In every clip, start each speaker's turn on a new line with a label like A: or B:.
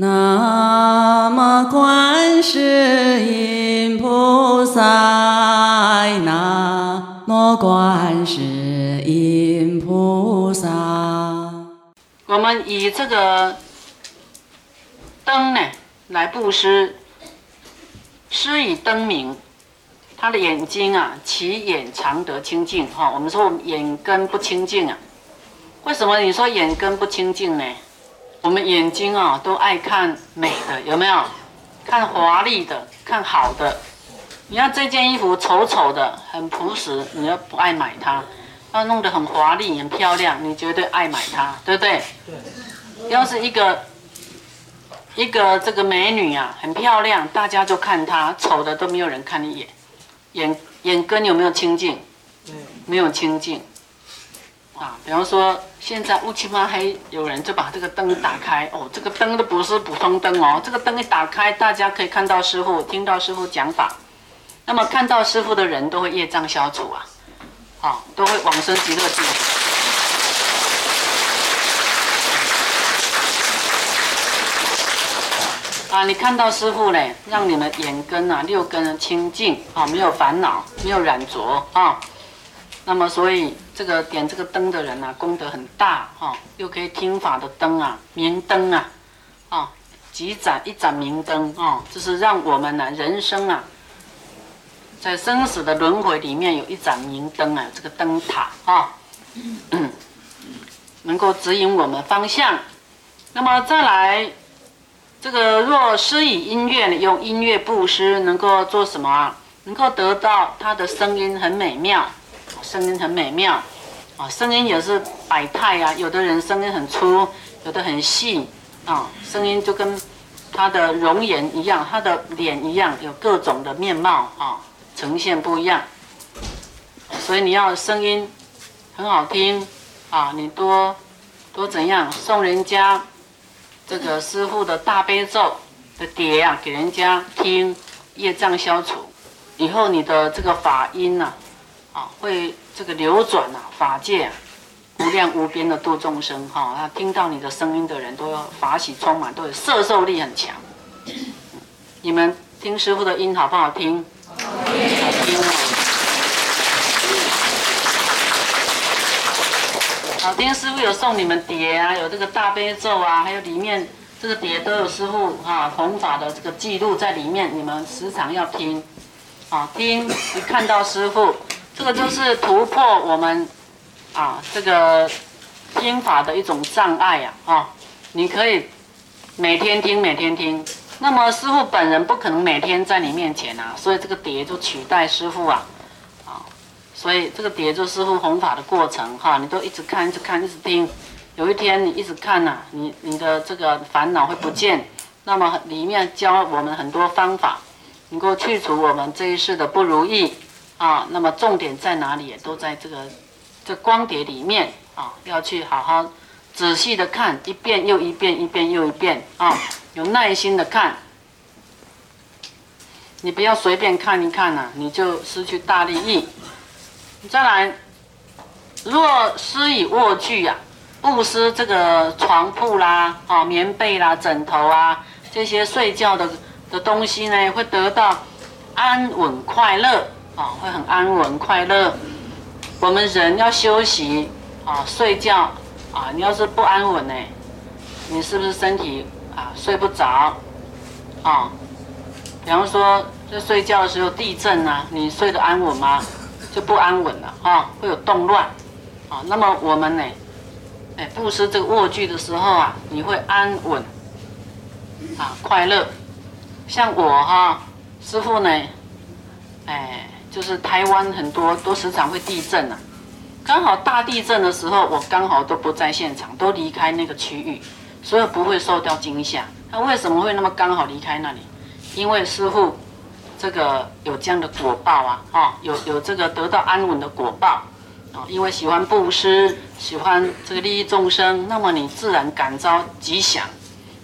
A: 南无观世音菩萨，南无观世音菩萨。
B: 我们以这个灯呢来布施，施以灯明，他的眼睛啊，其眼常得清净哈。我们说眼根不清净啊，为什么你说眼根不清净呢？我们眼睛啊，都爱看美的，有没有？看华丽的，看好的。你看这件衣服丑丑的，很朴实，你又不爱买它；要弄得很华丽、很漂亮，你绝对爱买它，对不对？对。要是一个一个这个美女啊，很漂亮，大家就看她；丑的都没有人看一眼。眼眼根有没有清净？没有清净。啊，比方说现在乌漆嘛黑，有人就把这个灯打开哦，这个灯都不是普通灯哦，这个灯一打开，大家可以看到师傅，听到师傅讲法，那么看到师傅的人都会业障消除啊，好，都会往生极乐境。啊，你看到师傅嘞，让你们眼根啊、六根清净啊，没有烦恼，没有染着啊。那么，所以这个点这个灯的人呢，功德很大哈，又可以听法的灯啊，明灯啊，啊，几盏一盏明灯啊，就是让我们呢人生啊，在生死的轮回里面有一盏明灯啊，这个灯塔啊，能够指引我们方向。那么再来，这个若施以音乐，用音乐布施，能够做什么啊？能够得到它的声音很美妙。声音很美妙，啊，声音也是百态啊。有的人声音很粗，有的很细，啊，声音就跟他的容颜一样，他的脸一样，有各种的面貌啊，呈现不一样。所以你要声音很好听啊，你多多怎样送人家这个师傅的大悲咒的碟啊，给人家听，业障消除，以后你的这个法音呐。会这个流转啊，法界无量无边的度众生哈，他听到你的声音的人都有法喜充满，都有摄受力很强。你们听师傅的音好不好听？好听。好听，师傅有送你们碟啊，有这个大悲咒啊，还有里面这个碟都有师傅哈弘法的这个记录在里面，你们时常要听。好听，一看到师傅。这个就是突破我们啊这个心法的一种障碍呀啊！你可以每天听，每天听。那么师傅本人不可能每天在你面前啊，所以这个碟就取代师傅啊啊！所以这个碟就师傅弘法的过程哈，你都一直看，一直看，一直听。有一天你一直看呐，你你的这个烦恼会不见。那么里面教我们很多方法，能够去除我们这一世的不如意。啊，那么重点在哪里？也都在这个这光碟里面啊，要去好好仔细的看一遍又一遍，一遍又一遍啊，有耐心的看。你不要随便看一看呐，你就失去大利益。再来，若施以卧具呀，布施这个床铺啦、啊棉被啦、枕头啊这些睡觉的的东西呢，会得到安稳快乐。啊，会很安稳快乐。我们人要休息啊，睡觉啊。你要是不安稳呢，你是不是身体啊睡不着啊？比方说在睡觉的时候地震啊，你睡得安稳吗？就不安稳了啊，会有动乱啊。那么我们呢，哎，布施这个卧具的时候啊，你会安稳啊，快乐。像我哈，师傅呢，哎。就是台湾很多都时常会地震啊，刚好大地震的时候，我刚好都不在现场，都离开那个区域，所以不会受到惊吓。那为什么会那么刚好离开那里？因为师傅这个有这样的果报啊，啊，有有这个得到安稳的果报啊，因为喜欢布施，喜欢这个利益众生，那么你自然感召吉祥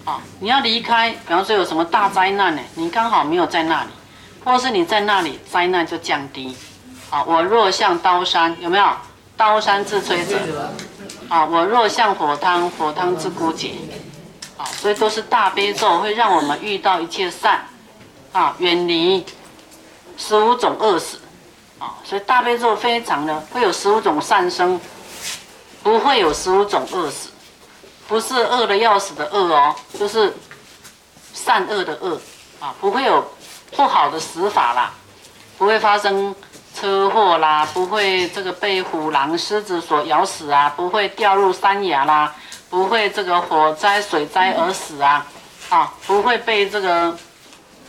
B: 啊。你要离开，比方说有什么大灾难呢？你刚好没有在那里。或是你在那里，灾难就降低。啊，我若像刀山，有没有？刀山自摧折。啊，我若像火汤，火汤自枯竭。啊，所以都是大悲咒会让我们遇到一切善，啊，远离十五种恶死，啊，所以大悲咒非常的会有十五种善生，不会有十五种恶死，不是饿的要死的饿哦，就是善恶的恶，啊，不会有不好的死法啦，不会发生车祸啦，不会这个被虎狼狮子所咬死啊，不会掉入山崖啦。不会这个火灾、水灾而死啊，啊，不会被这个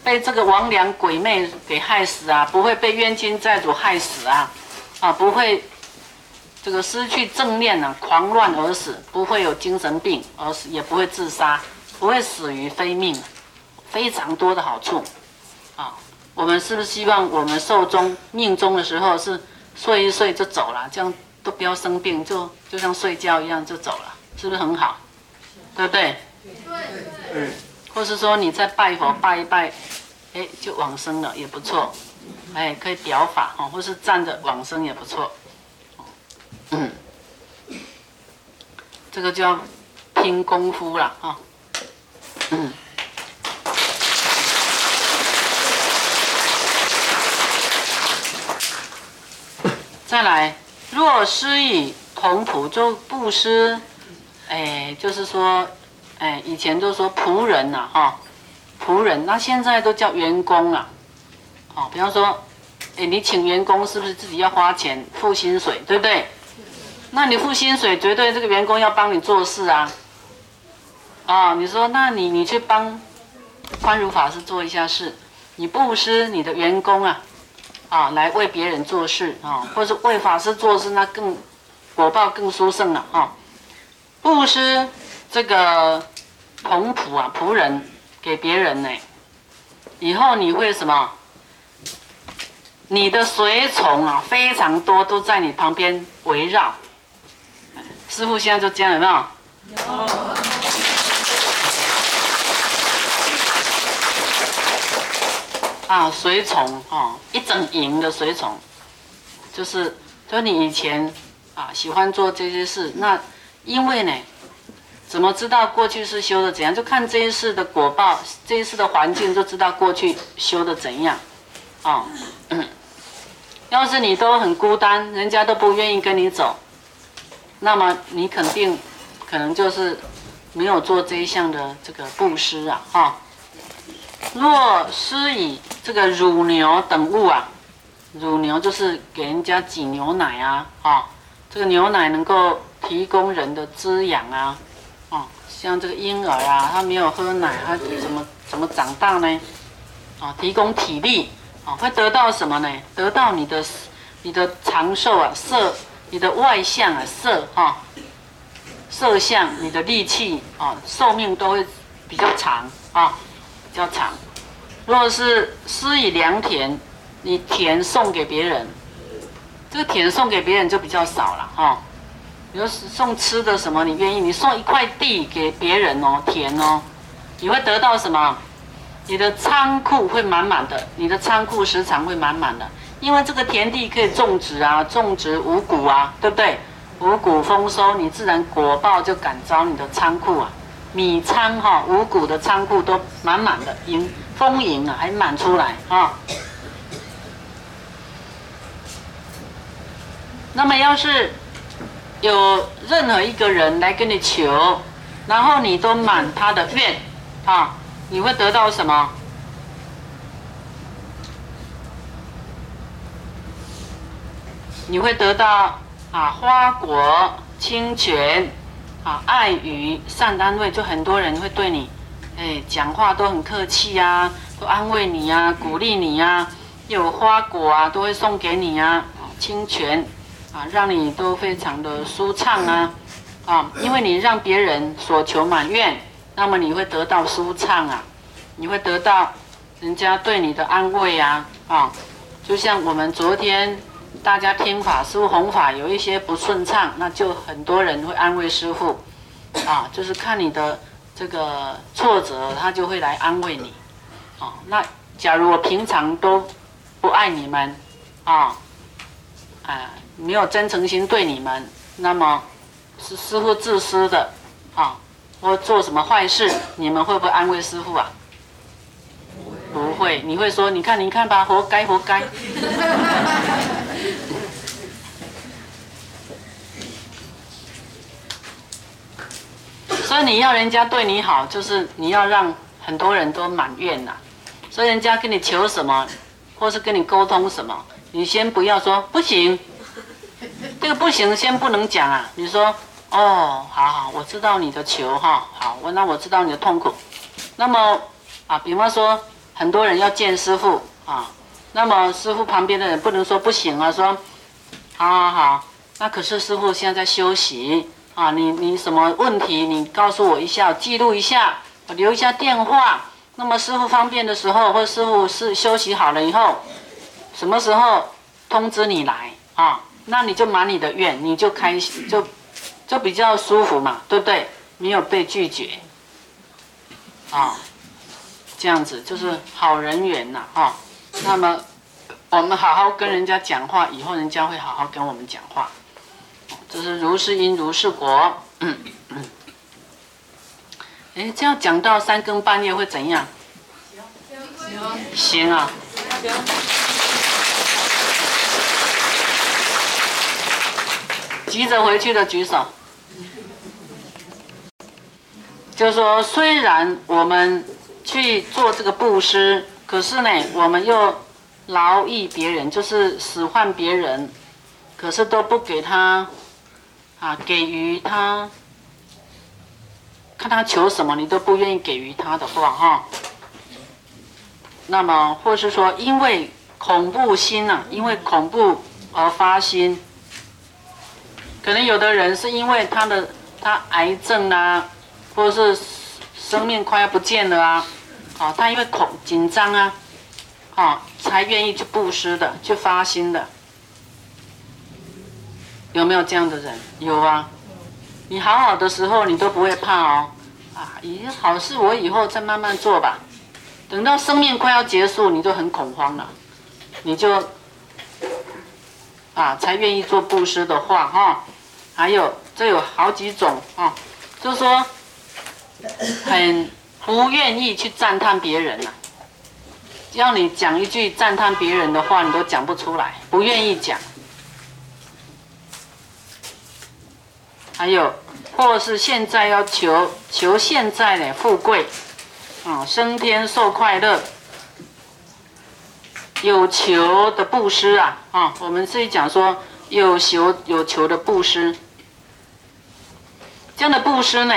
B: 被这个亡良鬼魅给害死啊，不会被冤亲债主害死啊，啊，不会这个失去正念啊，狂乱而死，不会有精神病而死，也不会自杀，不会死于非命，非常多的好处啊。我们是不是希望我们寿终命终的时候是睡一睡就走了，这样都不要生病，就就像睡觉一样就走了？是不是很好？对不对？对。嗯，或是说你在拜佛拜一拜，哎，就往生了也不错。哎，可以表法哦，或是站着往生也不错。嗯，这个就要拼功夫了啊。嗯。再来，若施以同仆，就布施。哎，就是说，哎，以前都说仆人呐，哈，仆人，那现在都叫员工了，哦，比方说，哎，你请员工是不是自己要花钱付薪水，对不对？那你付薪水，绝对这个员工要帮你做事啊，啊，你说，那你你去帮宽如法师做一下事，你布施你的员工啊，啊，来为别人做事啊，或者为法师做事，那更果报更殊胜了啊。布施这个仆仆啊仆人给别人呢，以后你会什么？你的随从啊非常多，都在你旁边围绕。师傅现在就这样有没有？有。啊，随从啊，一整营的随从，就是，就你以前啊喜欢做这些事，那。因为呢，怎么知道过去是修的怎样？就看这一世的果报，这一世的环境就知道过去修的怎样。啊，要是你都很孤单，人家都不愿意跟你走，那么你肯定可能就是没有做这一项的这个布施啊。哈，若施以这个乳牛等物啊，乳牛就是给人家挤牛奶啊，啊，这个牛奶能够。提供人的滋养啊，哦，像这个婴儿啊，他没有喝奶，他怎么怎么长大呢？啊，提供体力，啊，会得到什么呢？得到你的你的长寿啊，色，你的外相啊，色哈，色相，你的力气啊，寿命都会比较长啊，较长。若是施以良田，你田送给别人，这个田送给别人就比较少了哈。比如送吃的什么，你愿意？你送一块地给别人哦，田哦，你会得到什么？你的仓库会满满的，你的仓库时常会满满的，因为这个田地可以种植啊，种植五谷啊，对不对？五谷丰收，你自然果报就感召你的仓库啊，米仓哈，五谷的仓库都满满的，盈丰盈啊，还满出来啊。那么要是。有任何一个人来跟你求，然后你都满他的愿，啊，你会得到什么？你会得到啊花果、清泉、啊爱语、善安慰，就很多人会对你，哎，讲话都很客气呀，都安慰你呀，鼓励你呀，有花果啊，都会送给你呀，清泉。啊，让你都非常的舒畅啊，啊，因为你让别人所求满愿，那么你会得到舒畅啊，你会得到人家对你的安慰啊，啊，就像我们昨天大家听法师傅弘法有一些不顺畅，那就很多人会安慰师傅，啊，就是看你的这个挫折，他就会来安慰你，啊，那假如我平常都不爱你们，啊，啊。没有真诚心对你们，那么是师傅自私的，啊，我做什么坏事，你们会不会安慰师傅啊？不会，你会说，你看，你看吧，活该，活该。所以你要人家对你好，就是你要让很多人都满愿呐。所以人家跟你求什么，或是跟你沟通什么，你先不要说不行，这个不行先不能讲啊。你说哦，好好，我知道你的求哈，好，我那我知道你的痛苦。那么啊，比方说很多人要见师傅啊，那么师傅旁边的人不能说不行啊，说好好好，那可是师傅现在在休息。啊，你你什么问题？你告诉我一下，记录一下，留一下电话。那么师傅方便的时候，或师傅是休息好了以后，什么时候通知你来啊？那你就满你的愿，你就开心，就就比较舒服嘛，对不对？没有被拒绝，啊，这样子就是好人缘呐，哈。那么我们好好跟人家讲话，以后人家会好好跟我们讲话。就是如是因如是果。嗯嗯。哎，这样讲到三更半夜会怎样？行啊。急着回去的举手。就说，虽然我们去做这个布施，可是呢，我们又劳役别人，就是使唤别人，可是都不给他。啊，给予他，看他求什么，你都不愿意给予他的话，哈。那么，或是说，因为恐怖心呐，因为恐怖而发心，可能有的人是因为他的他癌症啊，或者是生命快要不见了啊，啊，他因为恐紧张啊，啊，才愿意去布施的，去发心的。有没有这样的人？有啊，你好好的时候你都不会怕哦，啊，咦，好事我以后再慢慢做吧。等到生命快要结束，你就很恐慌了，你就啊才愿意做布施的话哈。还有这有好几种啊，就是说很不愿意去赞叹别人呐，要你讲一句赞叹别人的话，你都讲不出来，不愿意讲。还有，或是现在要求求现在的富贵，啊，升天受快乐，有求的布施啊，啊，我们这里讲说有求有求的布施，这样的布施呢，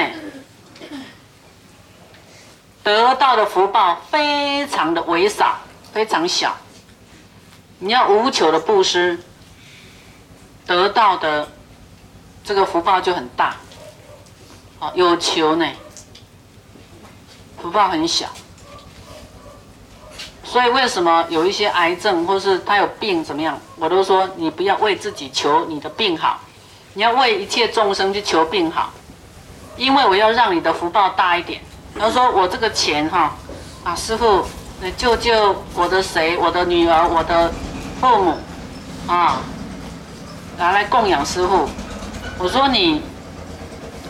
B: 得到的福报非常的微少，非常小。你要无求的布施，得到的。这个福报就很大，好有求呢，福报很小。所以为什么有一些癌症，或是他有病怎么样，我都说你不要为自己求你的病好，你要为一切众生去求病好，因为我要让你的福报大一点。他说我这个钱哈，啊师傅，救救我的谁，我的女儿，我的父母，啊，拿来供养师傅。我说你，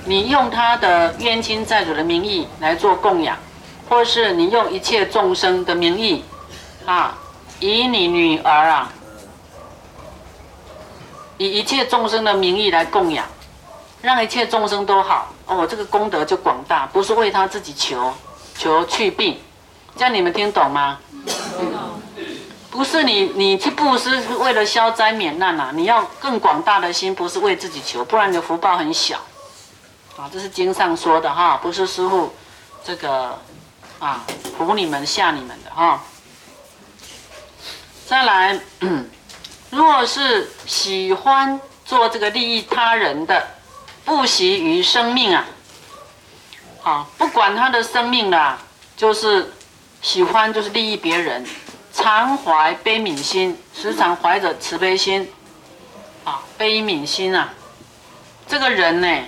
B: 你用他的冤亲债主的名义来做供养，或是你用一切众生的名义，啊，以你女儿啊，以一切众生的名义来供养，让一切众生都好，哦，这个功德就广大，不是为他自己求，求去病，这样你们听懂吗？不是你，你去布施是为了消灾免难呐！你要更广大的心，不是为自己求，不然你的福报很小。啊，这是经上说的哈，不是师傅这个啊唬你们吓你们的哈。再来，若是喜欢做这个利益他人的，不惜于生命啊，啊，不管他的生命啦，就是喜欢就是利益别人。常怀悲悯心，时常怀着慈悲心，啊，悲悯心啊，这个人呢，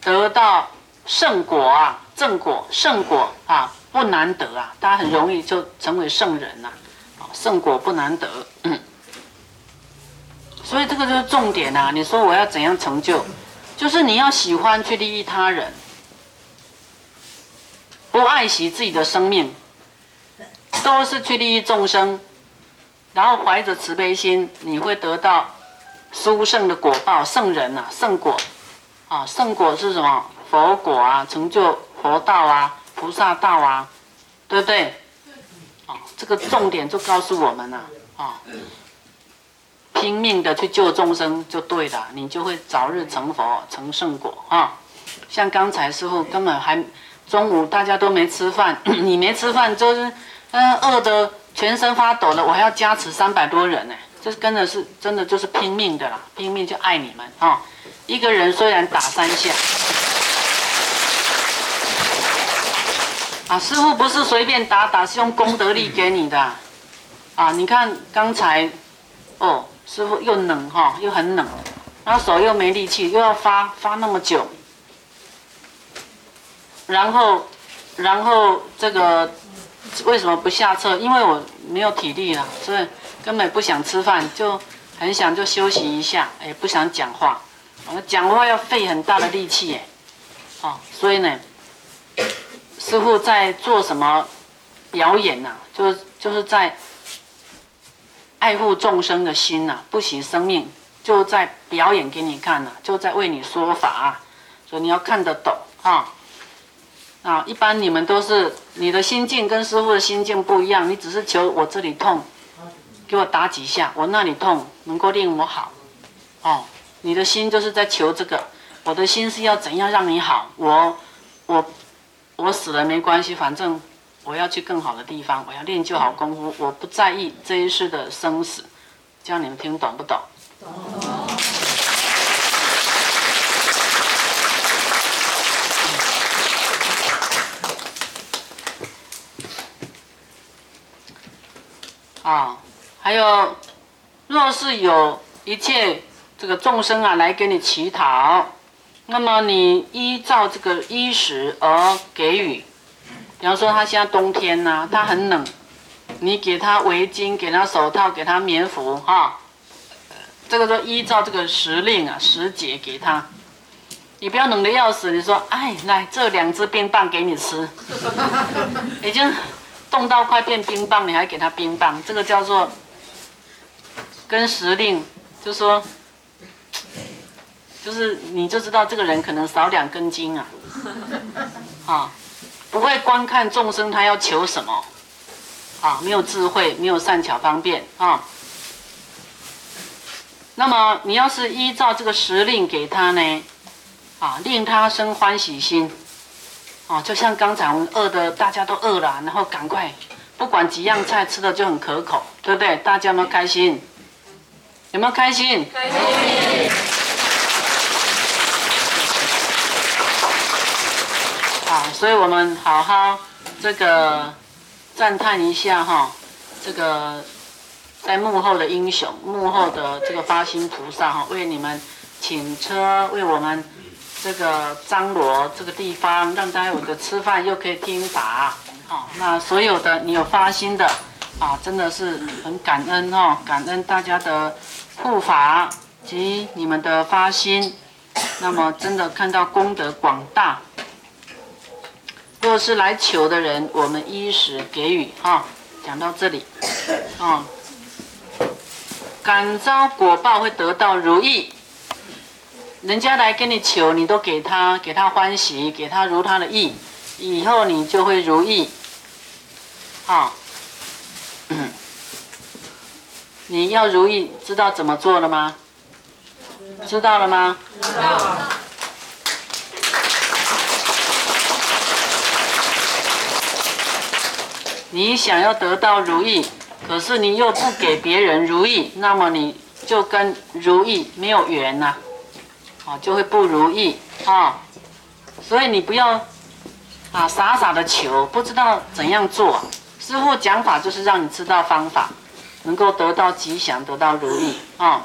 B: 得到圣果啊，正果、圣果啊，不难得啊，他很容易就成为圣人呐，啊，圣果不难得，所以这个就是重点啊。你说我要怎样成就，就是你要喜欢去利益他人，不爱惜自己的生命，都是去利益众生，然后怀着慈悲心，你会得到殊胜的果报，圣人呐，圣果，啊，圣果是什么？佛果啊，成就佛道啊，菩萨道啊，对不对？啊，这个重点就告诉我们了，啊，拼命的去救众生就对了，你就会早日成佛，成圣果啊。像刚才师傅根本还中午大家都没吃饭，你没吃饭就是嗯饿的全身发抖了，我还要加持三百多人呢，这真的是真的就是拼命的啦，拼命就爱你们啊。一个人虽然打三下。啊，师傅不是随便打打，是用功德力给你的。啊，你看刚才，哦，师傅又冷哈，又很冷，然后手又没力气，又要发发那么久，然后，然后这个为什么不下车？因为我没有体力了，所以根本不想吃饭，就很想就休息一下，哎，不想讲话，我讲话要费很大的力气，耶，哦，所以呢。师傅在做什么表演呢？就就是在爱护众生的心呐，不惜生命，就在表演给你看呐，就在为你说法，所以你要看得懂啊。啊，一般你们都是你的心境跟师傅的心境不一样，你只是求我这里痛，给我打几下，我那里痛能够令我好，哦，你的心就是在求这个，我的心是要怎样让你好，我我。我死了没关系，反正我要去更好的地方，我要练就好功夫，我不在意这一世的生死。这样你们听懂不懂？懂。啊，还有，若是有一切这个众生啊来给你乞讨。那么你依照这个衣食而给予，比方说他现在冬天呐，他很冷，你给他围巾，给他手套，给他棉服，哈，这个就依照这个时令啊时节给他。你不要冷的要死，你说，哎，来这两只冰棒给你吃，已经冻到快变冰棒，你还给他冰棒，这个叫做跟时令，就说。就是你就知道这个人可能少两根筋啊，啊，不会观看众生他要求什么，啊，没有智慧，没有善巧方便啊。那么你要是依照这个时令给他呢，啊，令他生欢喜心，啊，就像刚才我们饿的大家都饿了，然后赶快不管几样菜吃的就很可口，对不对？大家有没有开心？有没有开心？开心。好，所以我们好好这个赞叹一下哈，这个在幕后的英雄，幕后的这个发心菩萨哈，为你们请车，为我们这个张罗这个地方，让大家有的吃饭又可以听法。好，那所有的你有发心的啊，真的是很感恩哈，感恩大家的护法及你们的发心，那么真的看到功德广大。若是来求的人，我们衣食给予哈。讲到这里，啊，感召果报会得到如意。人家来跟你求，你都给他，给他欢喜，给他如他的意，以后你就会如意。好，你要如意，知道怎么做了吗？知道了吗？知道。你想要得到如意，可是你又不给别人如意，那么你就跟如意没有缘呐，就会不如意啊。所以你不要啊傻傻的求，不知道怎样做。师傅讲法就是让你知道方法，能够得到吉祥，得到如意啊。